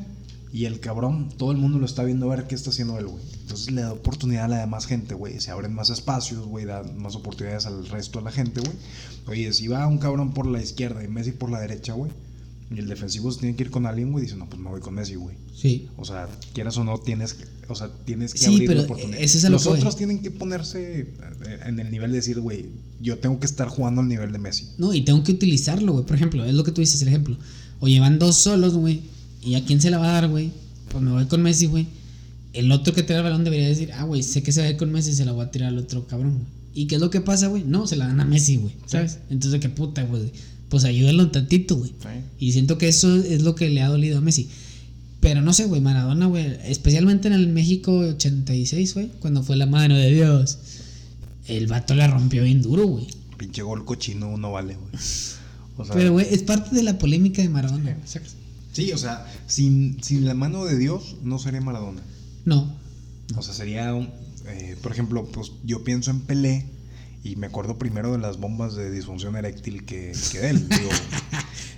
S1: y el cabrón, todo el mundo lo está viendo a ver qué está haciendo él, güey. Entonces le da oportunidad a la demás gente, güey. Se abren más espacios, güey, da más oportunidades al resto de la gente, güey. Oye, si va un cabrón por la izquierda y Messi por la derecha, güey, y el defensivo se tiene que ir con alguien, güey, dice, no, pues me voy con Messi, güey.
S2: Sí.
S1: O sea, quieras o no, tienes que, o sea, tienes que
S2: Sí,
S1: abrir
S2: pero
S1: la oportunidad.
S2: ese es a lo
S1: Los
S2: que voy.
S1: otros tienen que ponerse eh, en el nivel de decir, güey, yo tengo que estar jugando al nivel de Messi.
S2: No, y tengo que utilizarlo, güey. Por ejemplo, es lo que tú dices, el ejemplo. O llevan dos solos, güey. ¿Y a quién se la va a dar, güey? Pues me voy con Messi, güey. El otro que tira el balón debería decir, ah, güey, sé que se va a ir con Messi, se la voy a tirar al otro cabrón, güey. ¿Y qué es lo que pasa, güey? No, se la dan a Messi, güey. ¿Sabes? Entonces, qué puta, güey. Pues ayúdalo un tantito, güey. Y siento que eso es lo que le ha dolido a Messi. Pero no sé, güey, Maradona, güey. Especialmente en el México 86, güey. Cuando fue la mano de Dios. El vato la rompió bien duro, güey.
S1: Pinche gol cochino no vale, güey. O sea,
S2: Pero, güey, es parte de la polémica de Maradona. ¿sacas?
S1: Sí, o sea, sin, sin la mano de Dios no sería Maradona.
S2: No.
S1: O sea, sería, un- eh, por ejemplo, pues yo pienso en Pelé y me acuerdo primero de las bombas de disfunción eréctil que, que de él. Digo,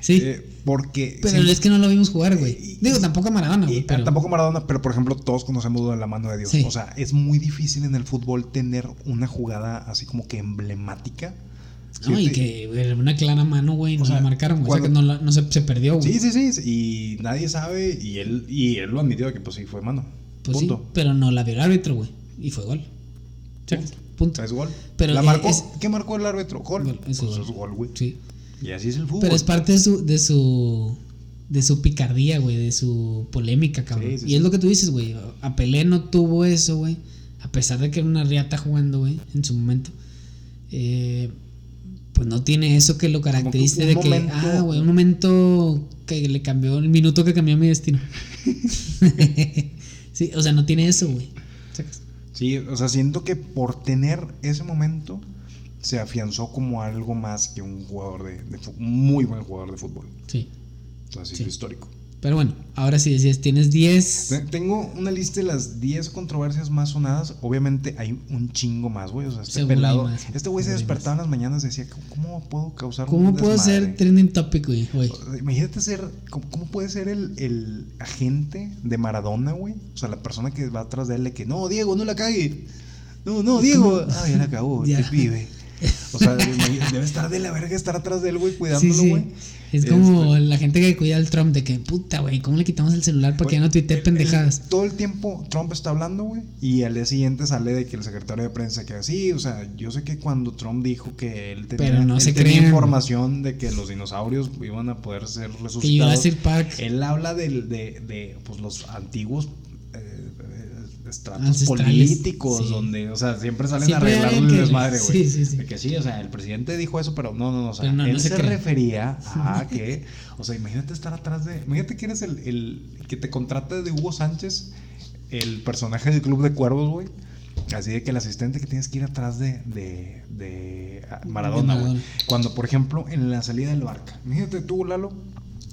S2: Sí.
S1: eh, porque...
S2: pero es que no lo vimos jugar, güey.
S1: Y-
S2: Digo, tampoco a Maradona,
S1: Y,
S2: güey. Pero...
S1: Tampoco Maradona, pero por ejemplo, todos conocemos de la mano de Dios.
S2: Sí.
S1: O sea, es muy difícil en el fútbol tener una jugada así como que emblemática.
S2: No, y que güey, una clara mano, güey, no
S1: sea,
S2: la marcaron, güey. O sea, que no, la- no se, se perdió, güey.
S1: Sí, sí, sí. Y nadie sabe. Y él, y él lo admitió que pues sí fue mano.
S2: Pues
S1: punto.
S2: sí, pero no la vio el árbitro, güey. Y fue gol. ¿Sacas? Punto.
S1: Es gol.
S2: Pero
S1: la
S2: eh,
S1: marcó.
S2: es-
S1: ¿Qué marcó el árbitro? Gol.
S2: Gol, es
S1: Pues
S2: gol.
S1: es gol, güey.
S2: Sí.
S1: Y así es el fútbol.
S2: Pero es parte de su, de su, de su picardía, güey, de su polémica, cabrón.
S1: Sí, sí,
S2: y es lo que tú dices, güey. A Pelé no tuvo eso, güey. A pesar de que era una riata jugando, güey, en su momento. Eh, pues no tiene eso que lo caracterice de que,
S1: momento-
S2: ah, güey, un momento que le cambió, el minuto que cambió mi destino. sí, o sea, no tiene eso, güey.
S1: Sí, o sea, siento que por tener ese momento se afianzó como algo más que un jugador de, de muy buen jugador de fútbol.
S2: Sí.
S1: O sea, sí,
S2: Sí.
S1: es histórico.
S2: Pero bueno, ahora sí decías, tienes 10.
S1: Te- Tengo una lista de las 10 controversias más sonadas. Obviamente hay un chingo más, güey. O sea, este pelado.
S2: más.
S1: Este güey se despertaba en las mañanas y decía, ¿cómo, puedo causar un
S2: ¿Cómo puedo
S1: desmadre?"
S2: ser trending topic, güey?
S1: Imagínate ser, ¿cómo, cómo puede ser el, el agente de Maradona, güey? O sea, la persona que va atrás de él de que, no, Diego, no la cague. No, no, Diego. Ah, ya la cagó,
S2: Ya.
S1: te pibe. O sea, debe estar de la verga estar atrás de él, güey, cuidándolo,
S2: sí.
S1: güey.
S2: Es
S1: Este,
S2: como la gente que cuida al Trump de que, puta, güey, ¿cómo le quitamos el celular para que ya no tuitee pendejadas?
S1: el- todo el tiempo Trump está hablando, güey. Y al día siguiente sale de que el secretario de prensa que así, o sea, yo sé que cuando Trump dijo que él tenía,
S2: Pero no
S1: él
S2: se
S1: tenía información de que los dinosaurios iban a poder ser
S2: Que
S1: resucitados.
S2: Park.
S1: Él habla del- de, de, pues, los antiguos estratos políticos,
S2: sí.
S1: donde, o sea, siempre salen
S2: Siempre
S1: a arreglar el desmadre, güey.
S2: sí, sí, sí.
S1: De que sí, o sea, el presidente dijo eso, pero no, no, no, o sea,
S2: no,
S1: él
S2: no se
S1: refería a que, o sea, imagínate estar atrás de, imagínate que eres el, el que te contrata de Hugo Sánchez, el personaje del Club de Cuervos, güey. Así de que el asistente que tienes que ir atrás de, de, de Maradona, güey. Cuando, por ejemplo, en la salida del barca, imagínate tú, Lalo,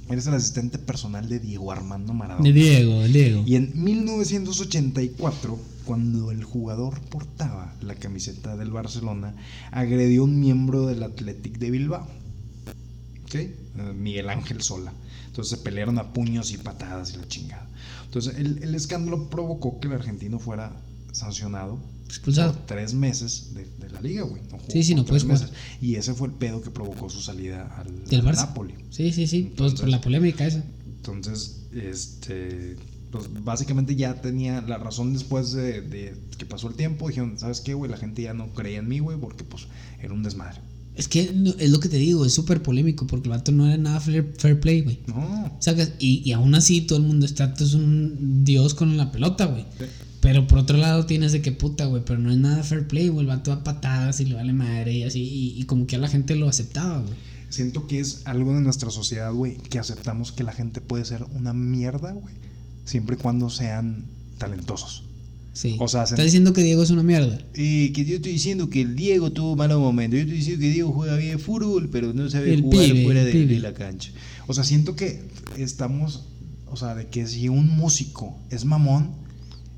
S1: eres el asistente personal de Diego Armando Maradona.
S2: De Diego, el Diego.
S1: Y en 1984, cuando el jugador portaba la camiseta del Barcelona, agredió a un miembro del Athletic de Bilbao. ¿Ok? Eh, Miguel Ángel Sola. Entonces se pelearon a puños y patadas y la chingada. Entonces el, el escándalo provocó que el argentino fuera sancionado
S2: Expulsado.
S1: por tres meses de, de la liga, güey. No
S2: Sí, sí, no puedes
S1: tres
S2: jugar.
S1: meses. Y ese fue el pedo que provocó su salida al,
S2: Del Barça.
S1: Napoli.
S2: Sí, sí, sí. Pues por
S1: Entonces-
S2: la polémica esa.
S1: Entonces, este, pues básicamente ya tenía la razón después de, de que pasó el tiempo. Dijeron, ¿sabes qué, güey? La gente ya no creía en mí, güey, porque pues era un desmadre.
S2: Es que es lo que te digo, es súper polémico porque el vato no era nada fair, fair play, güey.
S1: No.
S2: Sacas, y, y aún así todo el mundo está, tú es un dios con la pelota, güey. Pero por otro lado tienes de que puta, güey, pero no es nada fair play, güey. El vato a patadas y le vale madre y así. Y, y como que a la gente lo aceptaba, güey.
S1: Siento que es algo de nuestra sociedad, güey, que aceptamos que la gente puede ser una mierda, güey, siempre y cuando sean talentosos.
S2: Sí.
S1: O sea,
S2: Estás diciendo que Diego es una mierda.
S3: Y que yo estoy diciendo que el Diego tuvo malos momentos. Yo estoy diciendo que Diego juega bien fútbol, pero no sabe
S2: El
S3: jugar
S2: pibe,
S3: fuera de la cancha.
S1: O sea, siento que estamos, o sea, de que si un músico es mamón,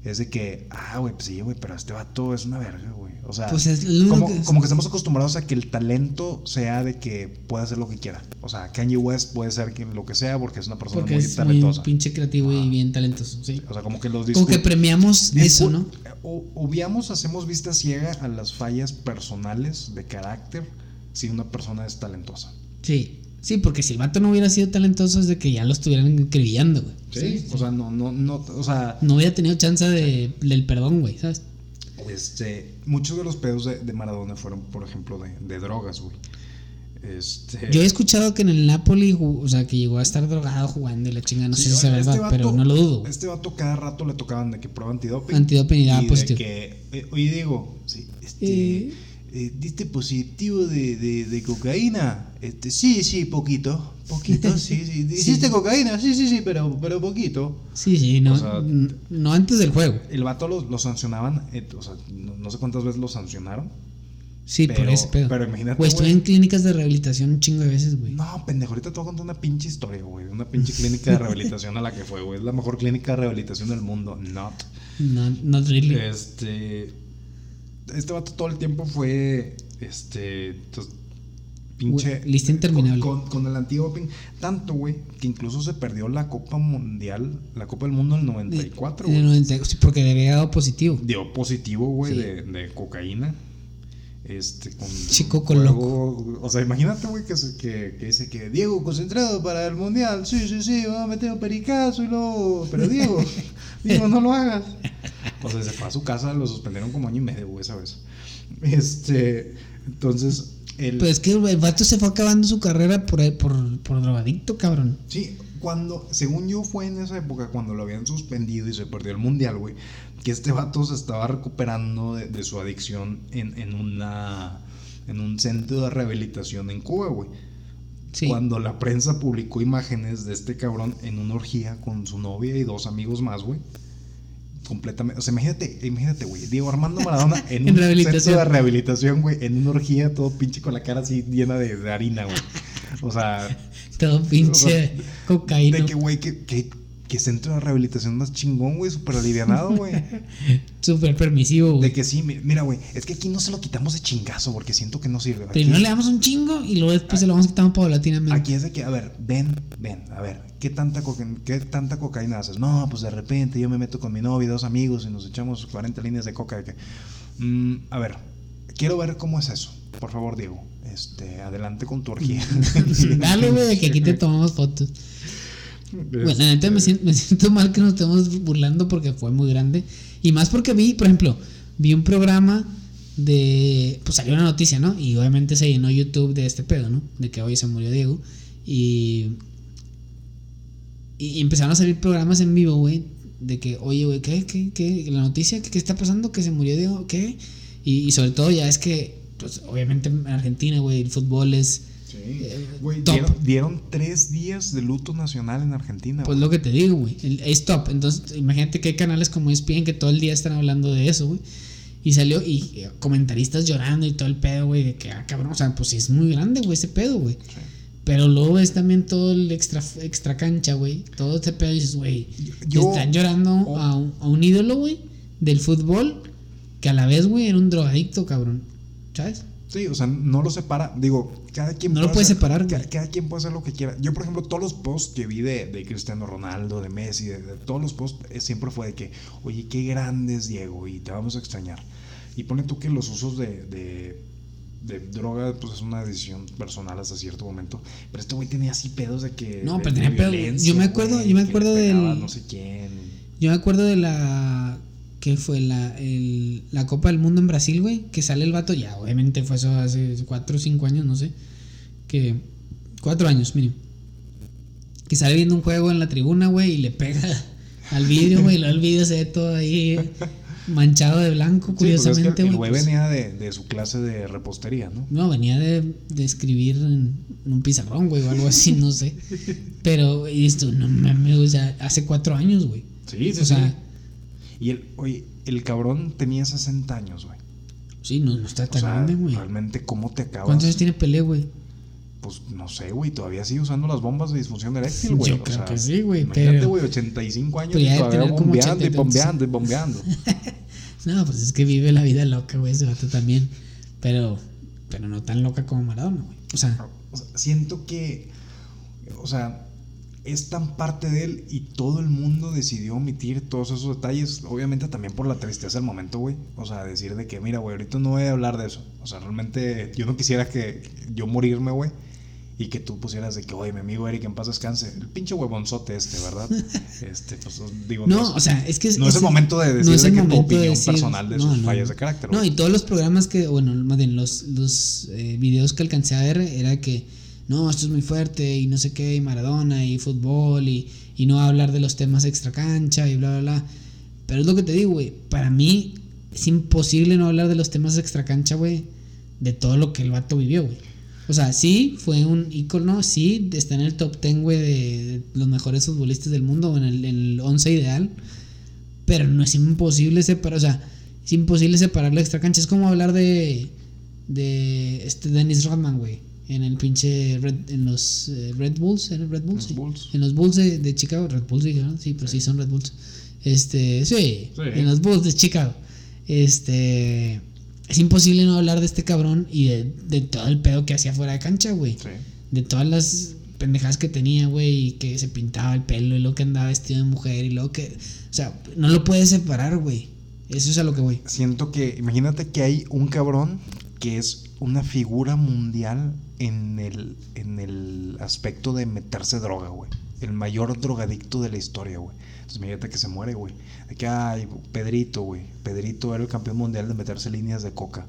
S1: es de que, ah, güey, pues sí, güey, pero este vato es una verga, güey. O sea,
S2: Pues es
S1: como,
S2: que es-
S1: como que estamos acostumbrados a que el talento sea de que pueda hacer lo que quiera. O sea, Kanye West puede ser lo que sea porque es una persona
S2: Porque
S1: muy
S2: es muy
S1: talentosa.
S2: pinche creativo y bien talentoso. Sí.
S1: O sea, como que los
S2: Como que premiamos eso, ¿no?
S1: o- obviamos, hacemos vista ciega a las fallas personales de carácter si una persona es talentosa.
S2: Sí. Sí, porque si el vato no hubiera sido talentoso es de que ya lo estuvieran acribillando, güey.
S1: O sea, no, no, no, o sea,
S2: No hubiera tenido chance de, del perdón, güey, ¿sabes?
S1: Este, muchos de los pedos de, de Maradona fueron, por ejemplo, de, de drogas, güey. Este,
S2: Yo he escuchado que en el Napoli, o sea, que llegó a estar drogado jugando y la chinga, no
S1: sí,
S2: sé si es
S1: este
S2: verdad,
S1: vato-
S2: pero no lo dudo.
S1: Este vato cada rato le tocaban de que prueba antidoping.
S2: Antidoping y daba positivo.
S1: que, eh, oye, Diego, sí, este,
S2: Eh.
S1: eh, ¿diste positivo de, de, de cocaína? Este, sí, sí, poquito. Poquito, sí, sí. ¿Hiciste cocaína? Sí, sí, sí, pero, pero poquito.
S2: Sí, sí, no,
S1: O sea,
S2: n- no antes del juego.
S1: El vato lo, lo sancionaban, eh, o sea, no, no sé cuántas veces lo sancionaron.
S2: Sí, por
S1: pero-
S2: ese pedo.
S1: pero imagínate,
S2: Güey, estuve
S1: güey.
S2: en clínicas de rehabilitación un chingo de veces, güey.
S1: No, pendejo, ahorita te voy a contar una pinche historia, güey. Una pinche clínica de rehabilitación a la que fue, güey. Es la mejor clínica de rehabilitación del mundo. Not.
S2: No, not really.
S1: Este. Este vato todo el tiempo fue. Este. Pinche.
S2: Güey, lista interminable.
S1: Con, con, con el antidoping. Tanto, güey, que incluso se perdió la Copa Mundial, la Copa del Mundo en el 94,
S2: En el
S1: güey.
S2: 90, sí, porque le había dado positivo.
S1: Dio positivo, güey,
S2: Sí.
S1: de, de cocaína. Este, con.
S2: Chico
S1: con juego- O sea, imagínate, güey, que, que, que dice que Diego concentrado para el mundial. Sí, sí, sí, va a meter un pericazo y luego. Pero Diego, Diego, no lo hagas. O sea, se fue a su casa, lo suspendieron como año y medio, güey, esa vez. Este. Entonces, el.
S2: Pues es que el vato se fue acabando su carrera por, por, por drogadicto, cabrón.
S1: Sí, cuando, según yo, fue en esa época cuando lo habían suspendido y se perdió el mundial, güey. Que este vato se estaba recuperando de, de su adicción en, en una. En un centro de rehabilitación en Cuba, güey.
S2: Sí.
S1: Cuando la prensa publicó imágenes de este cabrón en una orgía con su novia y dos amigos más, güey. Completamente. O sea, imagínate, imagínate, güey. Diego Armando Maradona en,
S2: En
S1: un
S2: rehabilitación.
S1: centro de rehabilitación, güey. En una orgía todo pinche con la cara así llena de, de harina, güey. O sea,
S2: Todo pinche cocaína.
S1: de que, güey, que, que, que centro de rehabilitación más chingón, güey, súper alivianado, güey.
S2: Súper permisivo,
S1: De
S2: güey.
S1: que sí, mi- mira, güey, es que aquí no se lo quitamos de chingazo porque siento que no sirve. Aquí,
S2: Primero le damos un chingo y luego después se lo vamos quitando paulatinamente.
S1: aquí es de que, a ver, ven, ven, a ver, ¿qué tanta, coca- ¿qué tanta cocaína haces? No, pues de repente yo me meto con mi novia y dos amigos y nos echamos 40 líneas de coca. De que, mm, a ver, quiero ver cómo es eso. Por favor, Diego, este, adelante con tu orgía.
S2: Dale, güey, que aquí te tomamos fotos. Bueno, la neta me siento, me siento mal que nos estemos burlando porque fue muy grande. Y más porque vi, por ejemplo, vi un programa de. Pues salió una noticia, ¿no? Y obviamente se llenó YouTube de este pedo, ¿no? De que hoy se murió Diego. Y. Y empezaron a salir programas en vivo, güey. De que, oye, güey, ¿qué, qué, qué? La noticia, ¿qué, qué está pasando? Que se murió Diego, ¿qué? Y, y sobre todo, ya es que, pues obviamente en Argentina, güey, el fútbol es.
S1: Sí.
S2: Eh,
S1: Güey,
S2: top.
S1: dieron, dieron tres días de luto nacional en Argentina.
S2: Pues lo que te digo, güey. Es top. Entonces, imagínate que hay canales como ESPN que todo el día están hablando de eso, güey. Y salió, y eh, comentaristas llorando y todo el pedo, güey, de que, ah, cabrón, o sea, pues sí es muy grande, güey, ese pedo, güey.
S1: Sí.
S2: Pero luego ves también todo el extra, extra cancha, güey. Todo este pedo y dices, güey, están llorando
S1: oh.
S2: a, un, a un ídolo, güey, del fútbol, que a la vez, güey, era un drogadicto, cabrón. ¿Sabes?
S1: Sí, o sea, no lo separa. Digo, cada quien
S2: No lo
S1: puede hacer-
S2: separar.
S1: Cada, quien puede hacer lo que quiera. Yo, por ejemplo, todos los posts que vi de, de Cristiano Ronaldo, de Messi, de, de todos los posts, eh, siempre fue de que, oye, qué grande es Diego y te vamos a extrañar. Y pone tú que los usos de, de, de droga, pues es una decisión personal hasta cierto momento. Pero este güey tenía así pedos de que.
S2: No,
S1: de-
S2: pero
S1: de
S2: tenía pedos. Yo me acuerdo- yo me acuerdo del-
S1: No sé quién.
S2: Yo me acuerdo de la. ¿Qué fue? La, el- la Copa del Mundo en Brasil, güey. Que sale el vato ya. Obviamente fue eso hace 4 o 5 años, no sé. Que. 4 años, mínimo. Que sale viendo un juego en la tribuna, güey. Y le pega al vidrio, güey. Y luego el vidrio se ve todo ahí manchado de blanco,
S1: Sí, porque es que
S2: curiosamente,
S1: el
S2: güey. pues.
S1: venía de, de su clase de repostería, ¿no?
S2: No, venía de, de escribir en, en un pizarrón, güey, o algo así, no sé. Pero, y esto, no mames, o sea, hace cuatro años, güey.
S1: Sí, sí,
S2: O sea,
S1: sí. Y el, oye, el cabrón tenía 60 años, güey.
S2: Sí, no, no está
S1: O
S2: tan
S1: sea,
S2: grande, güey.
S1: realmente, ¿cómo te acabas?
S2: ¿Cuántos años tiene Pelé, güey?
S1: Pues no sé, güey, todavía sigue usando las bombas de disfunción eréctil, güey.
S2: Yo
S1: o
S2: creo
S1: sea,
S2: que sí, güey,
S1: Imagínate, güey, 85 años
S2: Pues
S1: y todavía bombeando y
S2: 80,
S1: bombeando y bombeando.
S2: No, pues es que vive la vida loca, güey, ese vato también. Pero, pero no tan loca como Maradona, güey. O sea,
S1: O sea, siento que, o sea, es tan parte de él y todo el mundo decidió omitir todos esos detalles, obviamente también por la tristeza del momento, güey. O sea, decir de que, mira, güey, ahorita no voy a hablar de eso. O sea, realmente yo no quisiera que yo morirme, güey. Y que tú pusieras de que, oye, mi amigo Eric, en paz descanse. El pinche huevonzote este, ¿verdad? Este, pues digo,
S2: no,
S1: es-
S2: o sea, es que
S1: no es el momento de decir
S2: no es
S1: de que tu
S2: de
S1: opinión
S2: decir-
S1: personal de
S2: no,
S1: sus
S2: no,
S1: fallas
S2: no.
S1: de carácter.
S2: No, y todos los programas que, bueno, más bien los, los eh, videos que alcancé a ver era que, no, esto es muy fuerte y no sé qué, y Maradona y fútbol y, y no hablar de los temas extra cancha y bla, bla, bla. Pero es lo que te digo, güey, para mí es imposible no hablar de los temas extra cancha, güey, de todo lo que el vato vivió, güey. O sea, sí, fue un ícono, sí, está en el top 10, güey, de, los mejores futbolistas del mundo, en el, en el 11 ideal. Pero no es imposible separar, o sea, es imposible separar la extra cancha. Es como hablar de, de este Dennis Rodman, güey, en el pinche, Red- en los eh, Red Bulls, en el Red Bulls,
S1: Los
S2: sí.
S1: Bulls.
S2: En los Bulls de, de Chicago, Red Bulls, dije, ¿no? Sí, pero sí. son Red Bulls. Este, sí,
S1: Sí.
S2: en los Bulls de Chicago. Este, es imposible no hablar de este cabrón y de, de todo el pedo que hacía fuera de cancha, güey
S1: Sí.
S2: de todas las pendejadas que tenía, güey, y que se pintaba el pelo y luego que andaba vestido de mujer y luego que, o sea, no lo puedes separar, güey. Eso es a lo que voy.
S1: Siento que, imagínate que hay un cabrón que es una figura mundial en el, en el aspecto de meterse droga, güey. El mayor drogadicto de la historia, güey. Entonces imagínate que se muere, güey. De que, ay, Pedrito, güey. Pedrito era el campeón mundial de meterse líneas de coca.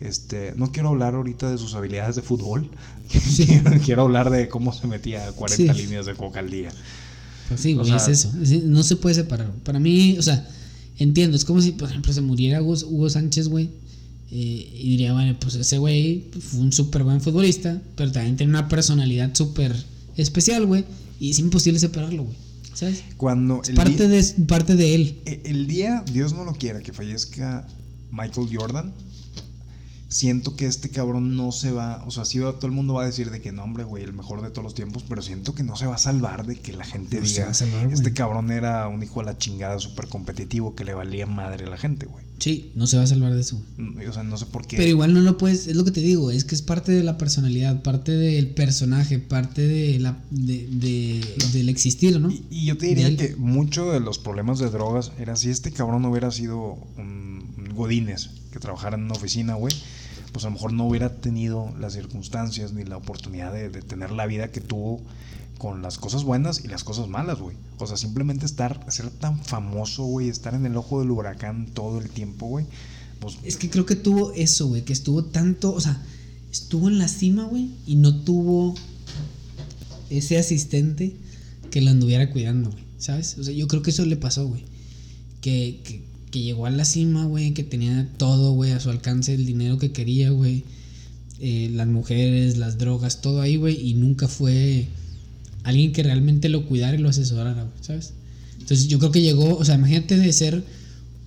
S1: Este, no quiero hablar ahorita de sus habilidades de fútbol. quiero hablar de cómo se metía 40
S2: Sí.
S1: líneas de coca al día.
S2: Pues sí,
S1: O
S2: güey, es eso. Es- no se puede separar. Para mí, o sea, entiendo, es como si, por ejemplo, se muriera Hugo, Hugo Sánchez, güey. Eh, y diría, bueno, pues ese güey fue un súper buen futbolista, pero también tiene una personalidad súper especial, güey. Y es imposible separarlo, güey. ¿Sabes?
S1: Cuando
S2: Es parte
S1: día-
S2: de, parte de él.
S1: E- El día, Dios no lo quiera, que fallezca Michael Jordan, siento que este cabrón no se va, o sea, sí va- todo el mundo va a decir de que no, hombre, güey, el mejor de todos los tiempos, pero siento que no se va a salvar de que la gente
S2: No
S1: diga,
S2: va a salvar,
S1: este cabrón era un hijo de la chingada súper competitivo que le valía madre a la gente, güey.
S2: Sí, no se va a salvar de eso.
S1: Mm, O sea, no sé por qué.
S2: Pero igual no lo puedes, es lo que te digo, es que es parte de la personalidad, parte del personaje, parte de la de, de- del existir, ¿no?
S1: Y, y yo te diría que mucho de los problemas de drogas era si este cabrón hubiera sido un, un Godínez que trabajara en una oficina, güey, pues a lo mejor no hubiera tenido las circunstancias ni la oportunidad de, tener la vida que tuvo con las cosas buenas y las cosas malas, güey. O sea, simplemente estar, ser tan famoso, güey, estar en el ojo del huracán todo el tiempo, güey. Pues
S2: Es que creo que tuvo eso, güey, que estuvo tanto, o sea, estuvo en la cima, güey, y no tuvo ese asistente que lo anduviera cuidando, güey, ¿sabes? O sea, yo creo que eso le pasó, güey. Que, que llegó a la cima, güey, que tenía todo, güey, a su alcance, el dinero que quería, güey. eh, las mujeres, las drogas, todo ahí, güey, y nunca fue alguien que realmente lo cuidara y lo asesorara, güey, ¿sabes? Entonces yo creo que llegó, o sea, imagínate de ser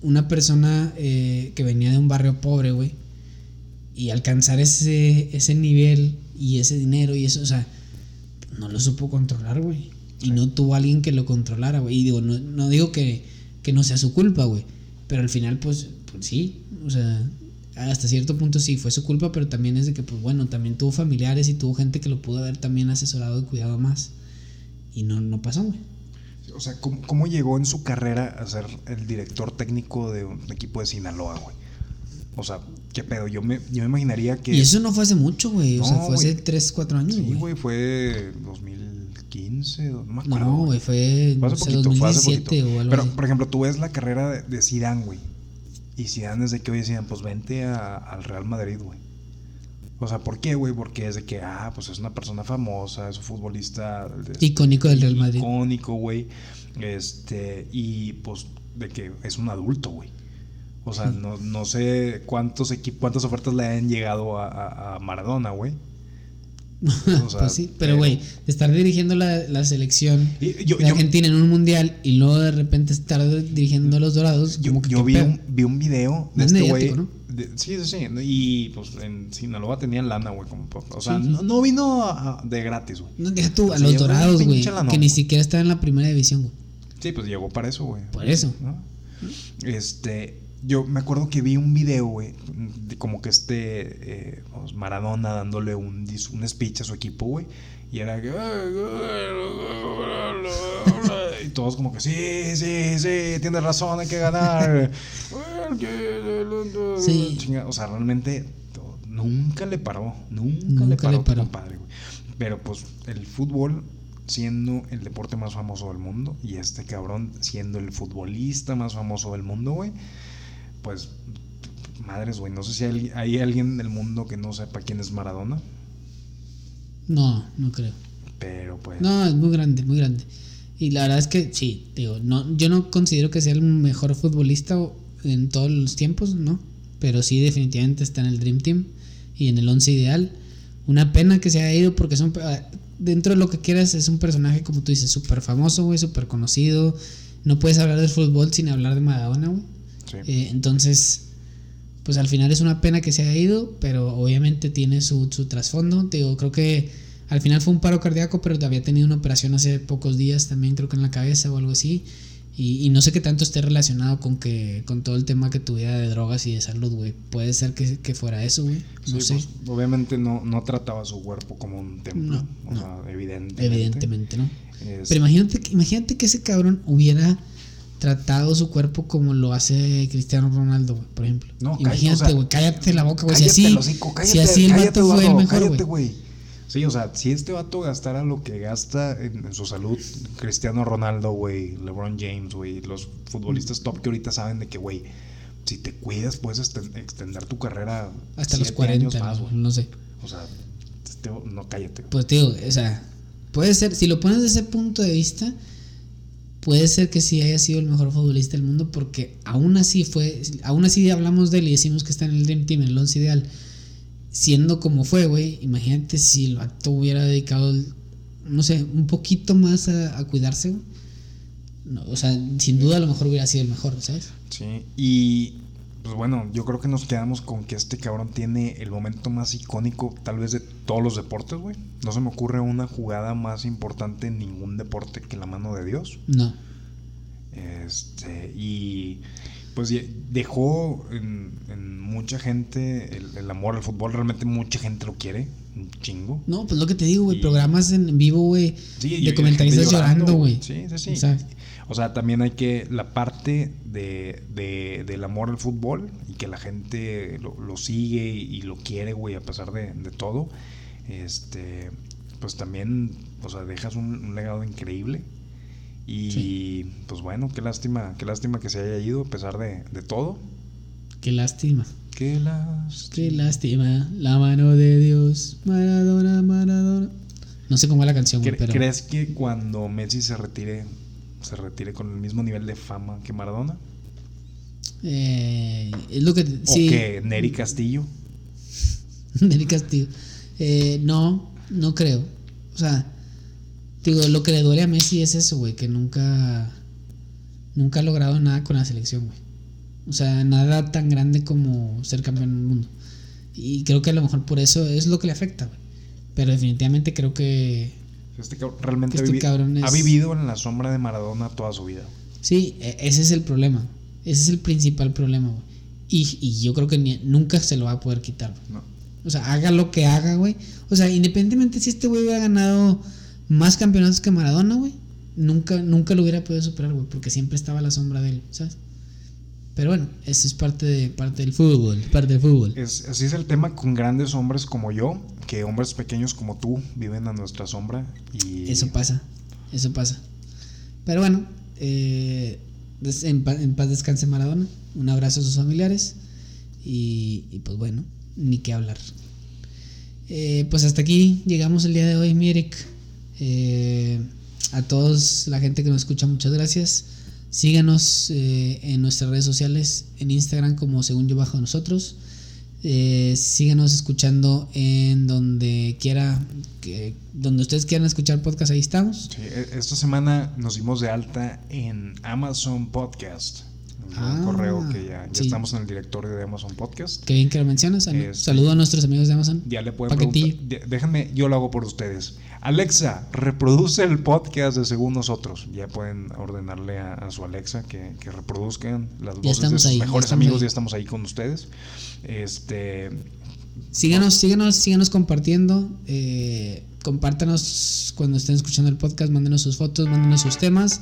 S2: una persona eh, que venía de un barrio pobre, güey, y alcanzar ese, ese nivel y ese dinero y eso, o sea, no lo supo controlar, güey. Y no tuvo alguien que lo controlara, güey. Y digo, no, no digo que, que no sea su culpa, güey. Pero al final, pues, pues sí, o sea, hasta cierto punto sí fue su culpa, pero también es de que, pues bueno, también tuvo familiares y tuvo gente que lo pudo haber también asesorado y cuidado más. Y no, no pasó, güey.
S1: O sea, ¿cómo, cómo llegó en su carrera a ser el director técnico de un equipo de Sinaloa, güey? O sea, ¿qué pedo? Yo me, yo me imaginaría que...
S2: Y eso no fue hace mucho, güey. O sea,
S1: No,
S2: fue hace
S1: güey.
S2: 3, 4 años,
S1: Sí,
S2: güey.
S1: fue 2015, no me acuerdo.
S2: no, güey, fue,
S1: Fue hace poquito, fue hace
S2: 2017
S1: poquito.
S2: o algo
S1: Pero,
S2: así.
S1: por ejemplo, tú ves la carrera de, de Zidane, güey. Y Zidane es de que, oye, Zidane, pues vente a- al Real Madrid, güey. O sea, ¿por qué, güey? Porque es de que, ah, pues es una persona famosa, es un futbolista... de-
S2: Icónico del Real Madrid.
S1: Icónico, güey. Este, y pues de que es un adulto, güey. O sea, no, no sé cuántos equipos, cuántas ofertas le han llegado a, a- a Maradona, güey. O sea,
S2: pues sí, pero güey, estar dirigiendo la, la selección
S1: yo-
S2: de
S1: yo-
S2: Argentina en un mundial y luego de repente estar dirigiendo a los dorados,
S1: Yo,
S2: como que
S1: yo
S2: qué
S1: vi, un, vi un video de este güey. Sí, sí, sí. Y pues en Sinaloa tenían lana, güey. O sea,
S2: Sí,
S1: no, no vino a- de gratis, güey.
S2: No, deja tú, a los dorados, güey, que ni siquiera están en la primera división, güey.
S1: Sí, pues llegó para eso, güey.
S2: Por eso.
S1: ¿No? Este. Yo me acuerdo que vi un video, güey, de como que este eh, pues, Maradona dándole un, un speech a su equipo, güey. Y era que. Y todos como que, sí, sí, sí, tienes razón, hay que ganar.
S2: Sí.
S1: O sea, realmente nunca le paró. Nunca, le paró,
S2: le paró.
S1: compadre, güey. Pero pues el fútbol siendo el deporte más famoso del mundo y este cabrón siendo el futbolista más famoso del mundo, güey. Pues madres, güey, no sé si hay, hay alguien del mundo que no sepa quién es Maradona,
S2: No, no creo.
S1: pero pues
S2: No, es muy grande, muy grande. Y la verdad es que sí, digo, no, yo no considero que sea el mejor futbolista en todos los tiempos, ¿no? Pero sí definitivamente está en el Dream Team y en el once ideal. Una pena que se haya ido porque son, ah, dentro de lo que quieras es un personaje, como tú dices, súper famoso, güey, súper conocido. No puedes hablar del fútbol sin hablar de Maradona, güey.
S1: Sí.
S2: Eh, entonces, pues al final es una pena que se haya ido, pero obviamente tiene su, su trasfondo. Te digo, creo que al final fue un paro cardíaco, pero había tenido una operación hace pocos días también, creo que en la cabeza o algo así. Y, y no sé qué tanto esté relacionado con que con todo el tema que tuviera de drogas y de salud, güey. Puede ser que, que fuera eso, güey. No
S1: Sí,
S2: sé.
S1: pues, obviamente no, no trataba su cuerpo como un templo.
S2: No,
S1: o
S2: no.
S1: sea, evidentemente.
S2: Evidentemente, ¿no?
S1: Es-
S2: Pero imagínate, imagínate que ese cabrón hubiera tratado su cuerpo como lo hace Cristiano Ronaldo, güey, por ejemplo.
S1: No, cállate,
S2: imagínate,
S1: o sea,
S2: güey, cállate la boca, güey. Si
S1: Cállate,
S2: así,
S1: el hocico, cállate,
S2: si así el
S1: cállate,
S2: vato fue el mejor,
S1: cállate,
S2: güey.
S1: Sí, o sea, si este vato gastara lo que gasta en, en su salud, Cristiano Ronaldo, güey, LeBron James, güey, los futbolistas top que ahorita saben de que, güey, si te cuidas puedes extender tu carrera
S2: Hasta los
S1: siete
S2: 40,
S1: años más,
S2: ¿no?
S1: güey.
S2: no sé.
S1: O sea, este- no cállate.
S2: Pues te digo, o sea, puede ser, si lo pones desde ese punto de vista, puede ser que sí haya sido el mejor futbolista del mundo, porque aún así fue, aún así hablamos de él y decimos que está en el Dream Team, en el 11 ideal, siendo como fue, güey, imagínate si el vato hubiera dedicado, no sé, un poquito más a, cuidarse. No, o sea, sin duda a lo mejor hubiera sido el mejor, ¿sabes?
S1: Sí, y pues bueno, yo creo que nos quedamos con que este cabrón tiene el momento más icónico, tal vez de todos los deportes, güey. No se me ocurre una jugada más importante en ningún deporte que la mano de Dios.
S2: No.
S1: Este, y pues dejó en, en mucha gente el, el amor al fútbol. Realmente mucha gente lo quiere, un chingo.
S2: No, pues lo que te digo, güey, programas en vivo, güey,
S1: Sí,
S2: de comentaristas llorando, güey.
S1: Sí, sí, sí.
S2: O sea,
S1: O sea, también hay que la parte de, de- del amor al fútbol y que la gente lo, lo sigue y lo quiere, güey, a pesar de, de todo. Este, pues también, o sea, dejas un, un legado increíble. Y
S2: Sí.
S1: pues bueno, qué lástima, qué lástima que se haya ido a pesar de, de todo.
S2: qué lástima.
S1: Qué lástima.
S2: Qué lástima, la mano de Dios, Maradona, Maradona. No sé cómo va la canción, güey,
S1: ¿Cre-
S2: pero
S1: ¿Crees que cuando Messi se retire, se retire con el mismo nivel de fama que Maradona?
S2: eh, es lo que
S1: ¿O
S2: sí,
S1: que Neri Castillo?
S2: Nelly Castillo. Eh, no, no creo. O sea, digo, lo que le duele a Messi es eso, güey, que nunca nunca ha logrado nada con la selección, güey. O sea, nada tan grande como ser campeón del mundo. Y creo que a lo mejor por eso es lo que le afecta, güey. Pero definitivamente creo que
S1: Este cabrón realmente
S2: Este
S1: ha,
S2: cabrón es-
S1: ha vivido en la sombra de Maradona toda su vida.
S2: Sí, e- ese es el problema. Ese es el principal problema, güey. Y, y yo creo que ni- nunca se lo va a poder quitar, güey.
S1: ¿no?
S2: O sea, haga lo que haga, güey. O sea, independientemente si este güey hubiera ganado más campeonatos que Maradona, güey, nunca, nunca lo hubiera podido superar, güey, porque siempre estaba a la sombra de él, ¿sabes? Pero bueno, eso es parte, de, parte del fútbol, parte del fútbol.
S1: Es, así es el tema con grandes hombres como yo, que hombres pequeños como tú viven a nuestra sombra. Y
S2: Eso pasa, eso pasa. Pero bueno, eh, en, en paz descanse Maradona. Un abrazo a sus familiares. Y, y pues bueno, ni qué hablar. Eh, pues hasta aquí llegamos el día de hoy, mi Eric. Eh, a todos la gente que nos escucha, muchas gracias. Síganos eh, en nuestras redes sociales, en Instagram como según yo bajo nosotros. Eh, síganos escuchando en donde quiera, que, donde ustedes quieran escuchar podcast, ahí estamos.
S1: Sí, e- esta semana nos dimos de alta en Amazon Podcast.
S2: Ah,
S1: un correo que ya, ya
S2: sí.
S1: estamos en el directorio de Amazon Podcast.
S2: Qué bien que lo mencionas.
S1: Este-
S2: Saludo a nuestros amigos de Amazon.
S1: Ya le pueden
S2: Paquetillo.
S1: preguntar. Déjenme, yo lo hago por ustedes. Alexa, reproduce el podcast de Según Nosotros. Ya pueden ordenarle a, a su Alexa que, que reproduzcan las voces de sus
S2: ahí, ya
S1: mejores
S2: estamos
S1: amigos.
S2: ahí.
S1: Ya estamos ahí con ustedes. Este,
S2: Síganos, síganos, síganos compartiendo. Eh, compártanos cuando estén escuchando el podcast. Mándenos sus fotos, mándenos sus temas.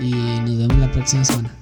S2: Y nos vemos la próxima semana.